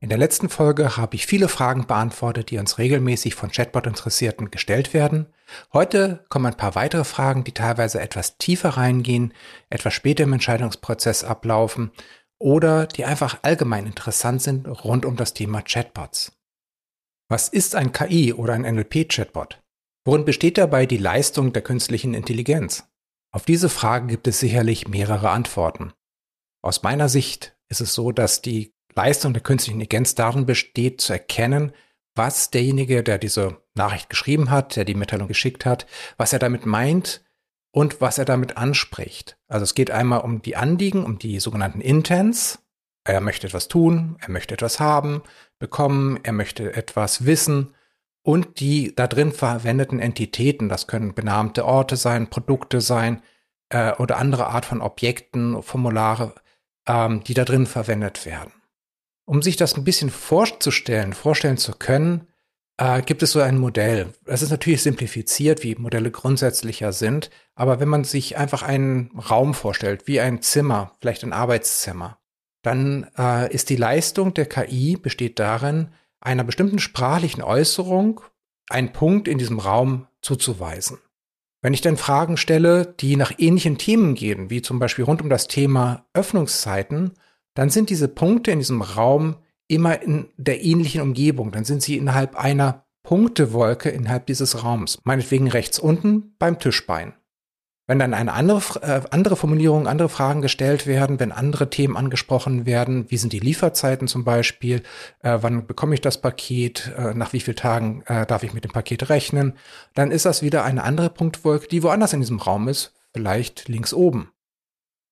In der letzten Folge habe ich viele Fragen beantwortet, die uns regelmäßig von Chatbot-Interessierten gestellt werden. Heute kommen ein paar weitere Fragen, die teilweise etwas tiefer reingehen, etwas später im Entscheidungsprozess ablaufen oder die einfach allgemein interessant sind rund um das Thema Chatbots. Was ist ein KI oder ein NLP-Chatbot? Worin besteht dabei die Leistung der künstlichen Intelligenz? Auf diese Frage gibt es sicherlich mehrere Antworten. Aus meiner Sicht ist es so, dass die Leistung der künstlichen Intelligenz darin besteht, zu erkennen, was derjenige, der diese Nachricht geschrieben hat, der die Mitteilung geschickt hat, was er damit meint und was er damit anspricht. Also es geht einmal um die Anliegen, um die sogenannten Intents. Er möchte etwas tun, er möchte etwas haben, bekommen, er möchte etwas wissen und die da drin verwendeten Entitäten, das können benannte Orte sein, Produkte sein äh, oder andere Art von Objekten, Formulare, ähm, die da drin verwendet werden. Um sich das ein bisschen vorzustellen, vorstellen zu können, äh, gibt es so ein Modell. Das ist natürlich simplifiziert, wie Modelle grundsätzlicher sind, aber wenn man sich einfach einen Raum vorstellt, wie ein Zimmer, vielleicht ein Arbeitszimmer, dann äh, ist die Leistung der KI besteht darin, einer bestimmten sprachlichen Äußerung einen Punkt in diesem Raum zuzuweisen. Wenn ich dann Fragen stelle, die nach ähnlichen Themen gehen, wie zum Beispiel rund um das Thema Öffnungszeiten, dann sind diese Punkte in diesem Raum immer in der ähnlichen Umgebung. Dann sind sie innerhalb einer Punktewolke innerhalb dieses Raums. Meinetwegen rechts unten beim Tischbein. Wenn dann eine andere, äh, andere Formulierung, andere Fragen gestellt werden, wenn andere Themen angesprochen werden, wie sind die Lieferzeiten zum Beispiel, äh, wann bekomme ich das Paket, äh, nach wie vielen Tagen äh, darf ich mit dem Paket rechnen, dann ist das wieder eine andere Punktwolke, die woanders in diesem Raum ist, vielleicht links oben.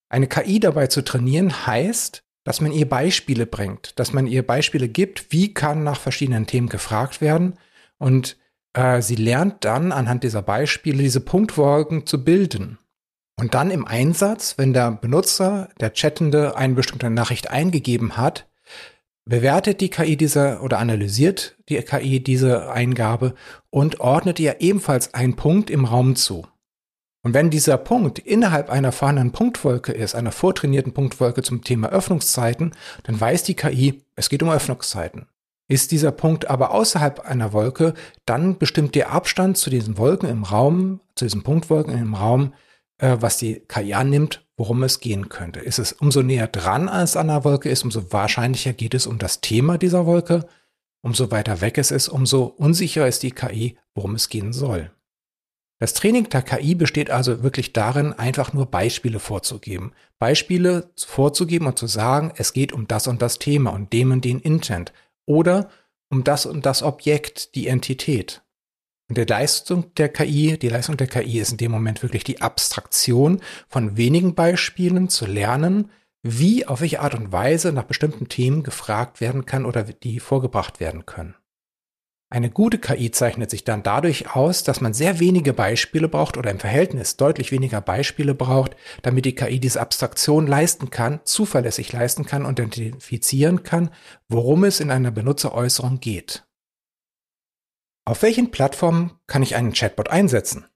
Eine KI dabei zu trainieren heißt, dass man ihr Beispiele bringt, dass man ihr Beispiele gibt, wie kann nach verschiedenen Themen gefragt werden und äh, sie lernt dann anhand dieser Beispiele diese Punktwolken zu bilden. Und dann im Einsatz, wenn der Benutzer, der Chattende eine bestimmte Nachricht eingegeben hat, bewertet die KI diese oder analysiert die KI diese Eingabe und ordnet ihr ebenfalls einen Punkt im Raum zu. Und wenn dieser Punkt innerhalb einer vorhandenen Punktwolke ist, einer vortrainierten Punktwolke zum Thema Öffnungszeiten, dann weiß die KI, es geht um Öffnungszeiten. Ist dieser Punkt aber außerhalb einer Wolke, dann bestimmt der Abstand zu diesen Wolken im Raum, zu diesen Punktwolken im Raum, äh, was die KI annimmt, worum es gehen könnte. Ist es umso näher dran als an der Wolke ist, umso wahrscheinlicher geht es um das Thema dieser Wolke. Umso weiter weg es ist, umso unsicherer ist die KI, worum es gehen soll. Das Training der KI besteht also wirklich darin, einfach nur Beispiele vorzugeben. Beispiele vorzugeben und zu sagen, es geht um das und das Thema und dem und den Intent oder um das und das Objekt, die Entität. Und der Leistung der KI, die Leistung der KI ist in dem Moment wirklich die Abstraktion von wenigen Beispielen zu lernen, wie auf welche Art und Weise nach bestimmten Themen gefragt werden kann oder die vorgebracht werden können. Eine gute KI zeichnet sich dann dadurch aus, dass man sehr wenige Beispiele braucht oder im Verhältnis deutlich weniger Beispiele braucht, damit die KI diese Abstraktion leisten kann, zuverlässig leisten kann und identifizieren kann, worum es in einer Benutzeräußerung geht. Auf welchen Plattformen kann ich einen Chatbot einsetzen?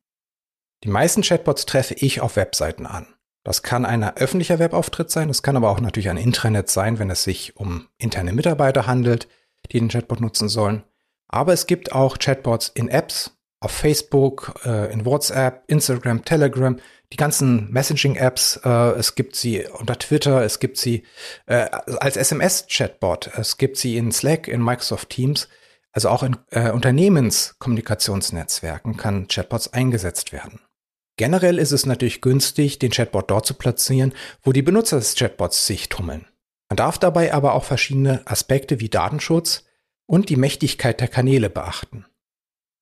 Die meisten Chatbots treffe ich auf Webseiten an. Das kann ein öffentlicher Webauftritt sein, es kann aber auch natürlich ein Intranet sein, wenn es sich um interne Mitarbeiter handelt, die den Chatbot nutzen sollen. Aber es gibt auch Chatbots in Apps, auf Facebook, äh, in WhatsApp, Instagram, Telegram, die ganzen Messaging-Apps. Äh, es gibt sie unter Twitter, es gibt sie äh, als SMS-Chatbot, es gibt sie in Slack, in Microsoft Teams. Also auch in Unternehmenskommunikationsnetzwerken kann Chatbots eingesetzt werden. Generell ist es natürlich günstig, den Chatbot dort zu platzieren, wo die Benutzer des Chatbots sich tummeln. Man darf dabei aber auch verschiedene Aspekte wie Datenschutz, und die Mächtigkeit der Kanäle beachten.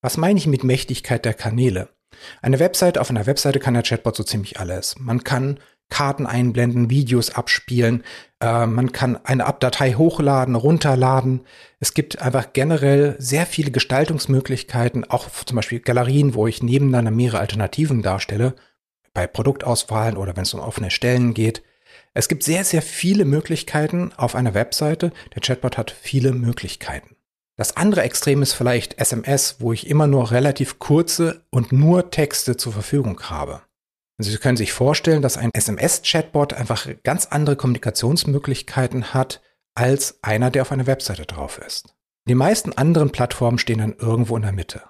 Was meine ich mit Mächtigkeit der Kanäle? Eine Webseite, auf einer Webseite kann der Chatbot so ziemlich alles. Man kann Karten einblenden, Videos abspielen. Äh, man kann eine Abdatei hochladen, runterladen. Es gibt einfach generell sehr viele Gestaltungsmöglichkeiten, auch zum Beispiel Galerien, wo ich nebeneinander mehrere Alternativen darstelle, bei Produktauswahlen oder wenn es um offene Stellen geht. Es gibt sehr, sehr viele Möglichkeiten auf einer Webseite. Der Chatbot hat viele Möglichkeiten. Das andere Extrem ist vielleicht SMS, wo ich immer nur relativ kurze und nur Texte zur Verfügung habe. Also Sie können sich vorstellen, dass ein SMS-Chatbot einfach ganz andere Kommunikationsmöglichkeiten hat als einer, der auf einer Webseite drauf ist. Die meisten anderen Plattformen stehen dann irgendwo in der Mitte.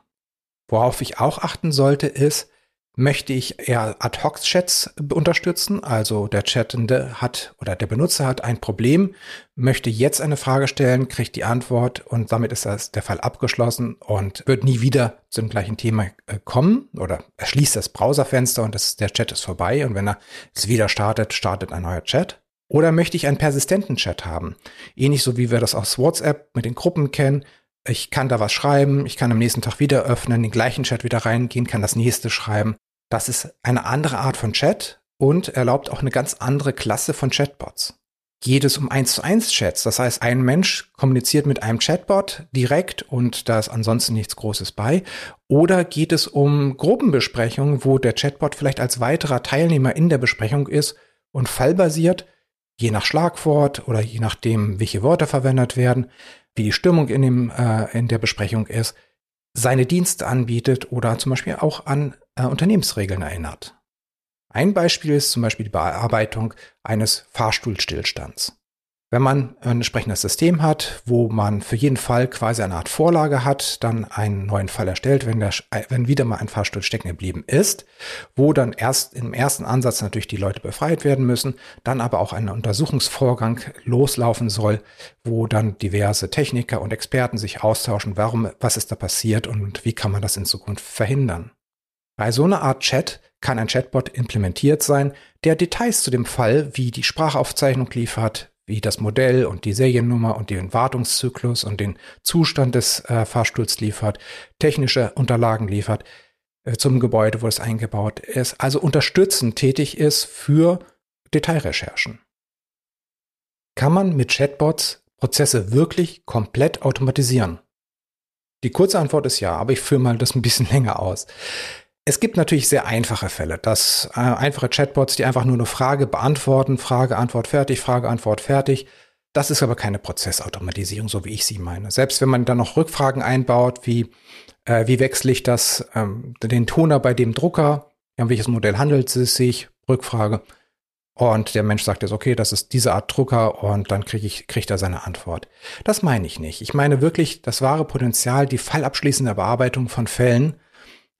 Worauf ich auch achten sollte, ist, möchte ich eher Ad-Hoc-Chats unterstützen. Also der Chattende hat oder der Benutzer hat ein Problem, möchte jetzt eine Frage stellen, kriegt die Antwort und damit ist das der Fall abgeschlossen und wird nie wieder zu dem gleichen Thema äh, kommen oder er schließt das Browserfenster und das, der Chat ist vorbei und wenn er es wieder startet, startet ein neuer Chat. Oder möchte ich einen persistenten Chat haben? Ähnlich so wie wir das aus WhatsApp mit den Gruppen kennen. Ich kann da was schreiben, ich kann am nächsten Tag wieder öffnen, den gleichen Chat wieder reingehen, kann das nächste schreiben. Das ist eine andere Art von Chat und erlaubt auch eine ganz andere Klasse von Chatbots. Geht es um 1 zu 1 Chats, das heißt, ein Mensch kommuniziert mit einem Chatbot direkt und da ist ansonsten nichts Großes bei. Oder geht es um Gruppenbesprechungen, wo der Chatbot vielleicht als weiterer Teilnehmer in der Besprechung ist und fallbasiert, je nach Schlagwort oder je nachdem, welche Wörter verwendet werden, wie die Stimmung in, dem, äh, in der Besprechung ist, seine Dienste anbietet oder zum Beispiel auch an äh, Unternehmensregeln erinnert. Ein Beispiel ist zum Beispiel die Bearbeitung eines Fahrstuhlstillstands. Wenn man ein entsprechendes System hat, wo man für jeden Fall quasi eine Art Vorlage hat, dann einen neuen Fall erstellt, wenn, der, wenn wieder mal ein Fahrstuhl stecken geblieben ist, wo dann erst im ersten Ansatz natürlich die Leute befreit werden müssen, dann aber auch ein Untersuchungsvorgang loslaufen soll, wo dann diverse Techniker und Experten sich austauschen, warum, was ist da passiert und wie kann man das in Zukunft verhindern. Bei so einer Art Chat kann ein Chatbot implementiert sein, der Details zu dem Fall wie die Sprachaufzeichnung liefert, wie das Modell und die Seriennummer und den Wartungszyklus und den Zustand des äh, Fahrstuhls liefert, technische Unterlagen liefert äh, zum Gebäude, wo es eingebaut ist, also unterstützend tätig ist für Detailrecherchen. Kann man mit Chatbots Prozesse wirklich komplett automatisieren? Die kurze Antwort ist ja, aber ich führe mal das ein bisschen länger aus. Es gibt natürlich sehr einfache Fälle, dass äh, einfache Chatbots, die einfach nur eine Frage beantworten, Frage, Antwort fertig, Frage, Antwort fertig. Das ist aber keine Prozessautomatisierung, so wie ich sie meine. Selbst wenn man dann noch Rückfragen einbaut, wie äh, wie wechsle ich das, ähm, den Toner bei dem Drucker, um welches Modell handelt es sich, Rückfrage. Und der Mensch sagt jetzt, okay, das ist diese Art Drucker und dann kriege ich, kriegt er seine Antwort. Das meine ich nicht. Ich meine wirklich das wahre Potenzial, die fallabschließende Bearbeitung von Fällen,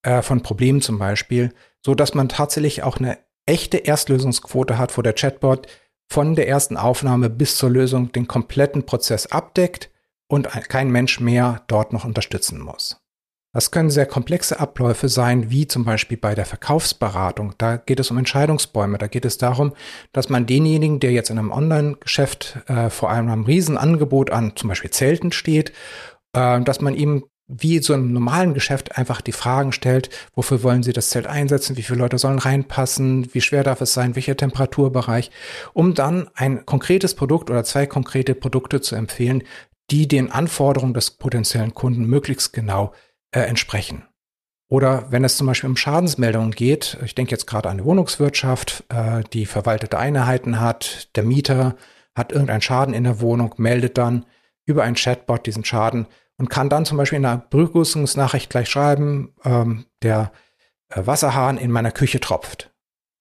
äh, von Problemen zum Beispiel, so dass man tatsächlich auch eine echte Erstlösungsquote hat, wo der Chatbot von der ersten Aufnahme bis zur Lösung den kompletten Prozess abdeckt und kein Mensch mehr dort noch unterstützen muss. Das können sehr komplexe Abläufe sein, wie zum Beispiel bei der Verkaufsberatung. Da geht es um Entscheidungsbäume. Da geht es darum, dass man denjenigen, der jetzt in einem Online-Geschäft äh, vor einem Riesenangebot an zum Beispiel Zelten steht, äh, dass man ihm wie so im normalen Geschäft einfach die Fragen stellt, wofür wollen Sie das Zelt einsetzen, wie viele Leute sollen reinpassen, wie schwer darf es sein, welcher Temperaturbereich, um dann ein konkretes Produkt oder zwei konkrete Produkte zu empfehlen, die den Anforderungen des potenziellen Kunden möglichst genau äh, entsprechen. Oder wenn es zum Beispiel um Schadensmeldungen geht, ich denke jetzt gerade an die Wohnungswirtschaft, äh, die verwaltete Einheiten hat, der Mieter hat irgendeinen Schaden in der Wohnung, meldet dann über ein Chatbot diesen Schaden und kann dann zum Beispiel in einer Begrüßungsnachricht gleich schreiben, ähm, der äh, Wasserhahn in meiner Küche tropft.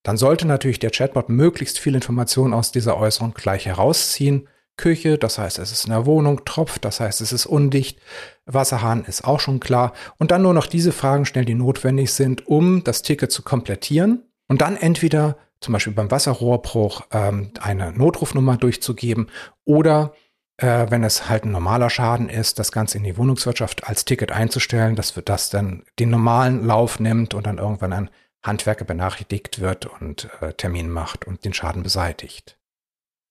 Dann sollte natürlich der Chatbot möglichst viel Informationen aus dieser Äußerung gleich herausziehen. Küche, das heißt, es ist in der Wohnung, tropft, das heißt, es ist undicht. Wasserhahn ist auch schon klar. Und dann nur noch diese Fragen stellen, die notwendig sind, um das Ticket zu komplettieren. Und dann entweder zum Beispiel beim Wasserrohrbruch ähm, eine Notrufnummer durchzugeben oder äh, wenn es halt ein normaler Schaden ist, das Ganze in die Wohnungswirtschaft als Ticket einzustellen, dass wir das dann den normalen Lauf nimmt und dann irgendwann ein Handwerker benachrichtigt wird und äh, Termin macht und den Schaden beseitigt.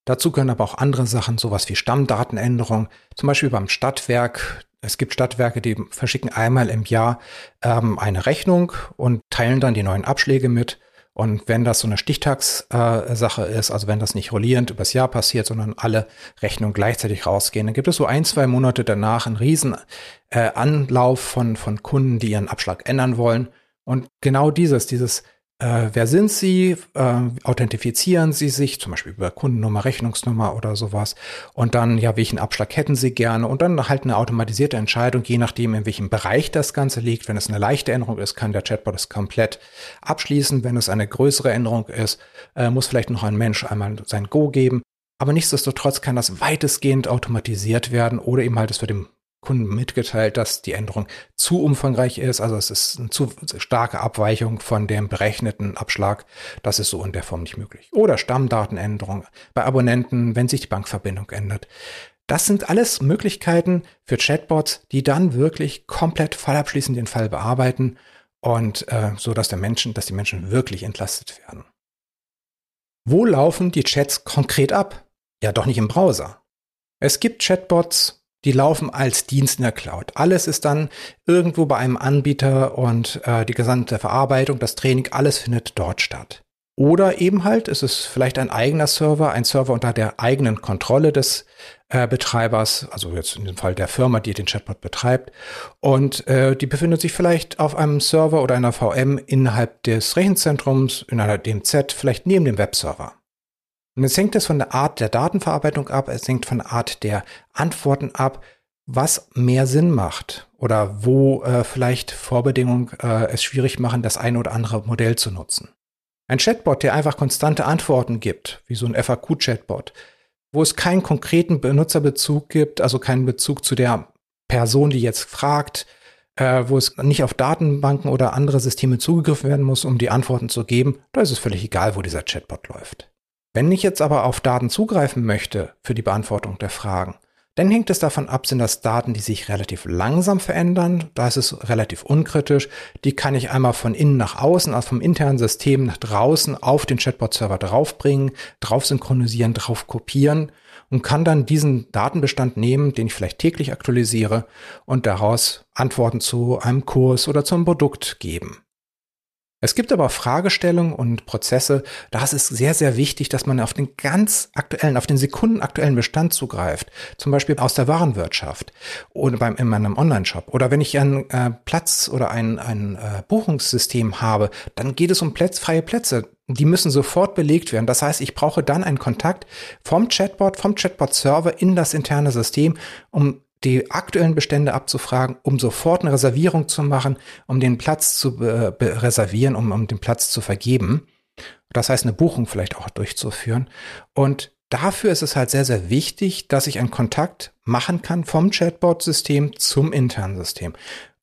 Dazu können aber auch andere Sachen, sowas wie Stammdatenänderung, zum Beispiel beim Stadtwerk. Es gibt Stadtwerke, die verschicken einmal im Jahr ähm, eine Rechnung und teilen dann die neuen Abschläge mit. Und wenn das so eine Stichtagssache ist, also wenn das nicht rollierend übers Jahr passiert, sondern alle Rechnungen gleichzeitig rausgehen, dann gibt es so ein, zwei Monate danach einen riesen äh, Anlauf von, von Kunden, die ihren Abschlag ändern wollen. Und genau dieses, dieses äh, wer sind Sie? Äh, authentifizieren Sie sich, zum Beispiel über Kundennummer, Rechnungsnummer oder sowas. Und dann, ja, welchen Abschlag hätten Sie gerne? Und dann halt eine automatisierte Entscheidung, je nachdem, in welchem Bereich das Ganze liegt. Wenn es eine leichte Änderung ist, kann der Chatbot es komplett abschließen. Wenn es eine größere Änderung ist, äh, muss vielleicht noch ein Mensch einmal sein Go geben. Aber nichtsdestotrotz kann das weitestgehend automatisiert werden oder eben halt es wird dem Kunden mitgeteilt, dass die Änderung zu umfangreich ist. Also es ist eine zu starke Abweichung von dem berechneten Abschlag. Das ist so in der Form nicht möglich. Oder Stammdatenänderung bei Abonnenten, wenn sich die Bankverbindung ändert. Das sind alles Möglichkeiten für Chatbots, die dann wirklich komplett fallabschließend den Fall bearbeiten und äh, so, dass der Menschen, dass die Menschen wirklich entlastet werden. Wo laufen die Chats konkret ab? Ja, doch nicht im Browser. Es gibt Chatbots, die laufen als Dienst in der Cloud. Alles ist dann irgendwo bei einem Anbieter und äh, die gesamte Verarbeitung, das Training, alles findet dort statt. Oder eben halt, es ist vielleicht ein eigener Server, ein Server unter der eigenen Kontrolle des äh, Betreibers, also jetzt in dem Fall der Firma, die den Chatbot betreibt. Und äh, die befindet sich vielleicht auf einem Server oder einer VM innerhalb des Rechenzentrums, innerhalb dem Z, vielleicht neben dem Webserver. Und es hängt es von der Art der Datenverarbeitung ab, es hängt von der Art der Antworten ab, was mehr Sinn macht oder wo äh, vielleicht Vorbedingungen äh, es schwierig machen, das eine oder andere Modell zu nutzen. Ein Chatbot, der einfach konstante Antworten gibt, wie so ein FAQ-Chatbot, wo es keinen konkreten Benutzerbezug gibt, also keinen Bezug zu der Person, die jetzt fragt, äh, wo es nicht auf Datenbanken oder andere Systeme zugegriffen werden muss, um die Antworten zu geben, da ist es völlig egal, wo dieser Chatbot läuft. Wenn ich jetzt aber auf Daten zugreifen möchte für die Beantwortung der Fragen, dann hängt es davon ab, sind das Daten, die sich relativ langsam verändern. Da ist es relativ unkritisch. Die kann ich einmal von innen nach außen, also vom internen System nach draußen auf den Chatbot-Server draufbringen, drauf synchronisieren, drauf kopieren und kann dann diesen Datenbestand nehmen, den ich vielleicht täglich aktualisiere und daraus Antworten zu einem Kurs oder zum Produkt geben. Es gibt aber Fragestellungen und Prozesse, da ist es sehr, sehr wichtig, dass man auf den ganz aktuellen, auf den sekundenaktuellen Bestand zugreift. Zum Beispiel aus der Warenwirtschaft oder beim, in meinem Online-Shop. Oder wenn ich einen äh, Platz oder ein, ein äh, Buchungssystem habe, dann geht es um Plätze, freie Plätze. Die müssen sofort belegt werden. Das heißt, ich brauche dann einen Kontakt vom Chatbot, vom Chatbot-Server in das interne System, um die aktuellen Bestände abzufragen, um sofort eine Reservierung zu machen, um den Platz zu äh, reservieren, um, um den Platz zu vergeben. Das heißt, eine Buchung vielleicht auch durchzuführen. Und dafür ist es halt sehr, sehr wichtig, dass ich einen Kontakt machen kann vom Chatbot-System zum internen System.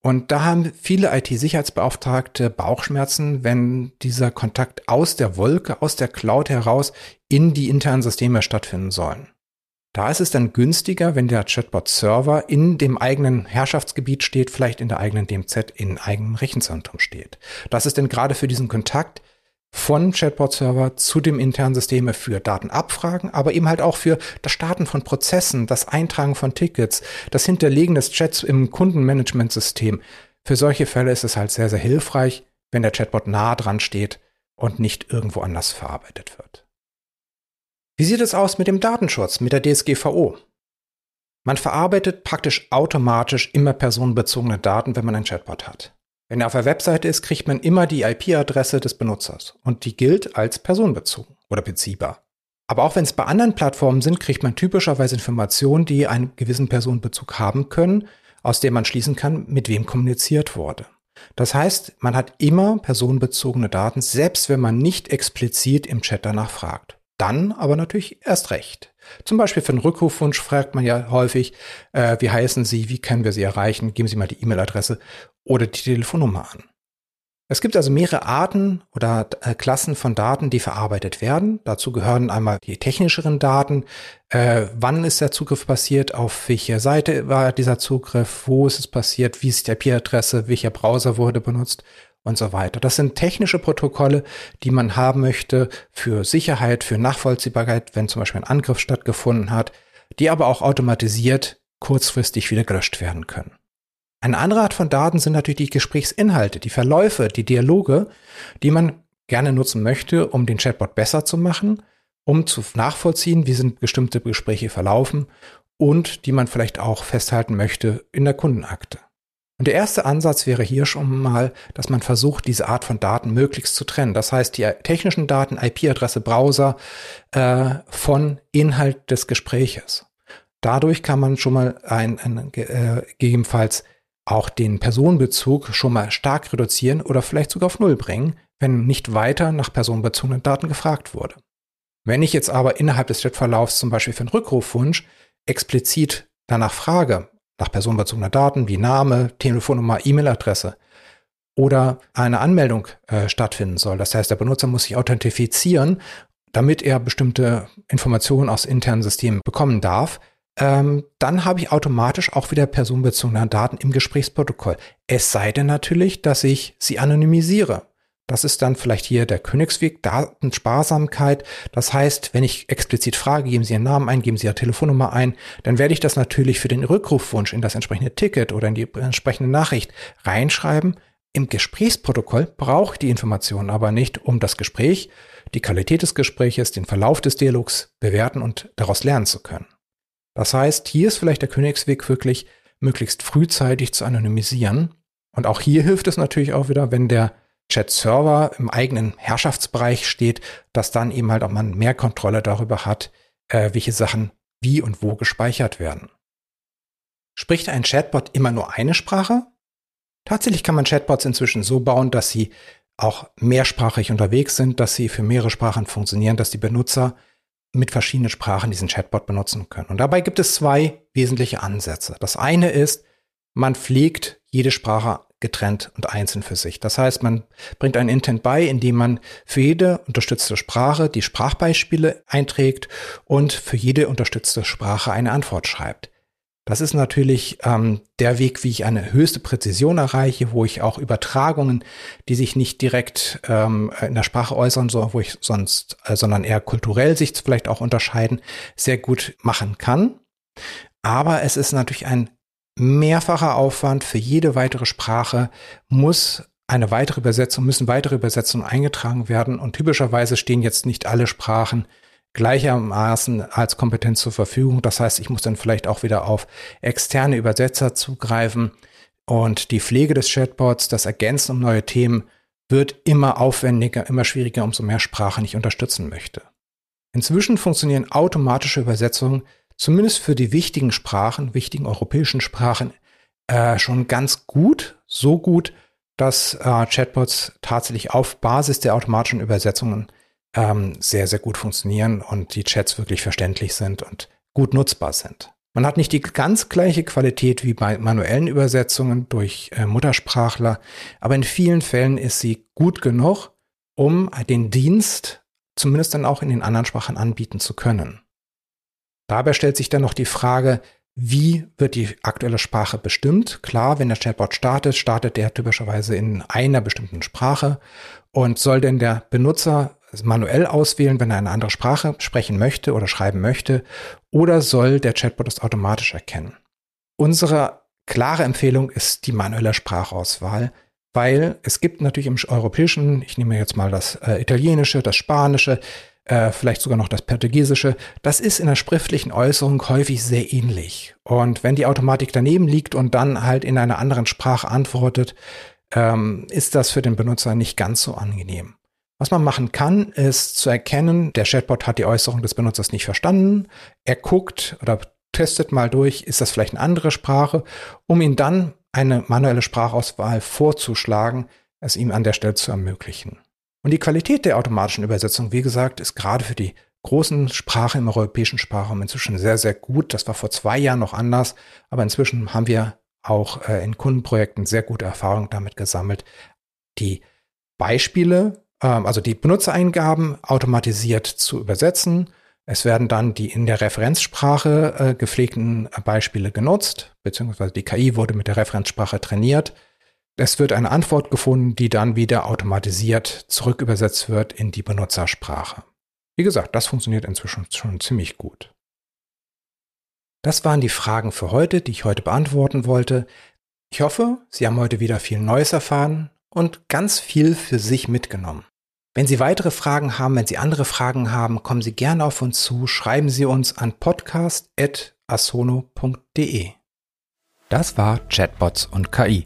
Und da haben viele IT-Sicherheitsbeauftragte Bauchschmerzen, wenn dieser Kontakt aus der Wolke, aus der Cloud heraus in die internen Systeme stattfinden sollen. Da ist es dann günstiger, wenn der Chatbot-Server in dem eigenen Herrschaftsgebiet steht, vielleicht in der eigenen DMZ, in eigenem Rechenzentrum steht. Das ist denn gerade für diesen Kontakt von Chatbot-Server zu dem internen System für Datenabfragen, aber eben halt auch für das Starten von Prozessen, das Eintragen von Tickets, das Hinterlegen des Chats im Kundenmanagementsystem. Für solche Fälle ist es halt sehr, sehr hilfreich, wenn der Chatbot nah dran steht und nicht irgendwo anders verarbeitet wird. Wie sieht es aus mit dem Datenschutz, mit der DSGVO? Man verarbeitet praktisch automatisch immer personenbezogene Daten, wenn man ein Chatbot hat. Wenn er auf der Webseite ist, kriegt man immer die IP-Adresse des Benutzers und die gilt als personenbezogen oder beziehbar. Aber auch wenn es bei anderen Plattformen sind, kriegt man typischerweise Informationen, die einen gewissen Personenbezug haben können, aus dem man schließen kann, mit wem kommuniziert wurde. Das heißt, man hat immer personenbezogene Daten, selbst wenn man nicht explizit im Chat danach fragt dann aber natürlich erst recht. Zum Beispiel für einen Rückrufwunsch fragt man ja häufig, äh, wie heißen Sie, wie können wir Sie erreichen, geben Sie mal die E-Mail-Adresse oder die Telefonnummer an. Es gibt also mehrere Arten oder äh, Klassen von Daten, die verarbeitet werden. Dazu gehören einmal die technischeren Daten. Äh, wann ist der Zugriff passiert? Auf welcher Seite war dieser Zugriff? Wo ist es passiert? Wie ist die IP-Adresse? Welcher Browser wurde benutzt? Und so weiter. Das sind technische Protokolle, die man haben möchte für Sicherheit, für Nachvollziehbarkeit, wenn zum Beispiel ein Angriff stattgefunden hat, die aber auch automatisiert kurzfristig wieder gelöscht werden können. Eine andere Art von Daten sind natürlich die Gesprächsinhalte, die Verläufe, die Dialoge, die man gerne nutzen möchte, um den Chatbot besser zu machen, um zu nachvollziehen, wie sind bestimmte Gespräche verlaufen und die man vielleicht auch festhalten möchte in der Kundenakte. Und der erste Ansatz wäre hier schon mal, dass man versucht, diese Art von Daten möglichst zu trennen. Das heißt, die technischen Daten, IP-Adresse, Browser äh, von Inhalt des Gespräches. Dadurch kann man schon mal ein, ein äh, gegebenenfalls auch den Personenbezug schon mal stark reduzieren oder vielleicht sogar auf Null bringen, wenn nicht weiter nach personenbezogenen Daten gefragt wurde. Wenn ich jetzt aber innerhalb des Chatverlaufs zum Beispiel für einen Rückrufwunsch explizit danach frage, nach personenbezogener Daten wie Name, Telefonnummer, E-Mail-Adresse oder eine Anmeldung äh, stattfinden soll. Das heißt, der Benutzer muss sich authentifizieren, damit er bestimmte Informationen aus internen Systemen bekommen darf. Ähm, dann habe ich automatisch auch wieder personenbezogene Daten im Gesprächsprotokoll. Es sei denn natürlich, dass ich sie anonymisiere. Das ist dann vielleicht hier der Königsweg, Datensparsamkeit. Das heißt, wenn ich explizit frage, geben Sie Ihren Namen ein, geben Sie Ihre Telefonnummer ein, dann werde ich das natürlich für den Rückrufwunsch in das entsprechende Ticket oder in die entsprechende Nachricht reinschreiben. Im Gesprächsprotokoll brauche ich die Informationen aber nicht, um das Gespräch, die Qualität des Gespräches, den Verlauf des Dialogs bewerten und daraus lernen zu können. Das heißt, hier ist vielleicht der Königsweg wirklich möglichst frühzeitig zu anonymisieren. Und auch hier hilft es natürlich auch wieder, wenn der Chat-Server im eigenen Herrschaftsbereich steht, dass dann eben halt auch man mehr Kontrolle darüber hat, äh, welche Sachen wie und wo gespeichert werden. Spricht ein Chatbot immer nur eine Sprache? Tatsächlich kann man Chatbots inzwischen so bauen, dass sie auch mehrsprachig unterwegs sind, dass sie für mehrere Sprachen funktionieren, dass die Benutzer mit verschiedenen Sprachen diesen Chatbot benutzen können. Und dabei gibt es zwei wesentliche Ansätze. Das eine ist, man pflegt jede Sprache getrennt und einzeln für sich. Das heißt, man bringt ein Intent bei, indem man für jede unterstützte Sprache die Sprachbeispiele einträgt und für jede unterstützte Sprache eine Antwort schreibt. Das ist natürlich ähm, der Weg, wie ich eine höchste Präzision erreiche, wo ich auch Übertragungen, die sich nicht direkt ähm, in der Sprache äußern, so, wo ich sonst, äh, sondern eher kulturell sich vielleicht auch unterscheiden, sehr gut machen kann. Aber es ist natürlich ein mehrfacher Aufwand für jede weitere Sprache muss eine weitere Übersetzung, müssen weitere Übersetzungen eingetragen werden und typischerweise stehen jetzt nicht alle Sprachen gleichermaßen als Kompetenz zur Verfügung. Das heißt, ich muss dann vielleicht auch wieder auf externe Übersetzer zugreifen und die Pflege des Chatbots, das Ergänzen um neue Themen wird immer aufwendiger, immer schwieriger, umso mehr Sprachen ich unterstützen möchte. Inzwischen funktionieren automatische Übersetzungen zumindest für die wichtigen Sprachen, wichtigen europäischen Sprachen, äh, schon ganz gut, so gut, dass äh, Chatbots tatsächlich auf Basis der automatischen Übersetzungen ähm, sehr, sehr gut funktionieren und die Chats wirklich verständlich sind und gut nutzbar sind. Man hat nicht die ganz gleiche Qualität wie bei manuellen Übersetzungen durch äh, Muttersprachler, aber in vielen Fällen ist sie gut genug, um den Dienst zumindest dann auch in den anderen Sprachen anbieten zu können. Dabei stellt sich dann noch die Frage, wie wird die aktuelle Sprache bestimmt? Klar, wenn der Chatbot startet, startet der typischerweise in einer bestimmten Sprache. Und soll denn der Benutzer manuell auswählen, wenn er eine andere Sprache sprechen möchte oder schreiben möchte? Oder soll der Chatbot es automatisch erkennen? Unsere klare Empfehlung ist die manuelle Sprachauswahl, weil es gibt natürlich im europäischen, ich nehme jetzt mal das äh, italienische, das spanische, äh, vielleicht sogar noch das Portugiesische, das ist in der schriftlichen Äußerung häufig sehr ähnlich. Und wenn die Automatik daneben liegt und dann halt in einer anderen Sprache antwortet, ähm, ist das für den Benutzer nicht ganz so angenehm. Was man machen kann, ist zu erkennen, der Chatbot hat die Äußerung des Benutzers nicht verstanden. Er guckt oder testet mal durch, ist das vielleicht eine andere Sprache, um ihn dann eine manuelle Sprachauswahl vorzuschlagen, es ihm an der Stelle zu ermöglichen. Und die Qualität der automatischen Übersetzung, wie gesagt, ist gerade für die großen Sprachen im europäischen Sprachraum inzwischen sehr, sehr gut. Das war vor zwei Jahren noch anders, aber inzwischen haben wir auch äh, in Kundenprojekten sehr gute Erfahrungen damit gesammelt, die Beispiele, äh, also die Benutzereingaben automatisiert zu übersetzen. Es werden dann die in der Referenzsprache äh, gepflegten Beispiele genutzt, beziehungsweise die KI wurde mit der Referenzsprache trainiert es wird eine Antwort gefunden, die dann wieder automatisiert zurückübersetzt wird in die Benutzersprache. Wie gesagt, das funktioniert inzwischen schon ziemlich gut. Das waren die Fragen für heute, die ich heute beantworten wollte. Ich hoffe, Sie haben heute wieder viel Neues erfahren und ganz viel für sich mitgenommen. Wenn Sie weitere Fragen haben, wenn Sie andere Fragen haben, kommen Sie gerne auf uns zu, schreiben Sie uns an podcast.asono.de. Das war Chatbots und KI.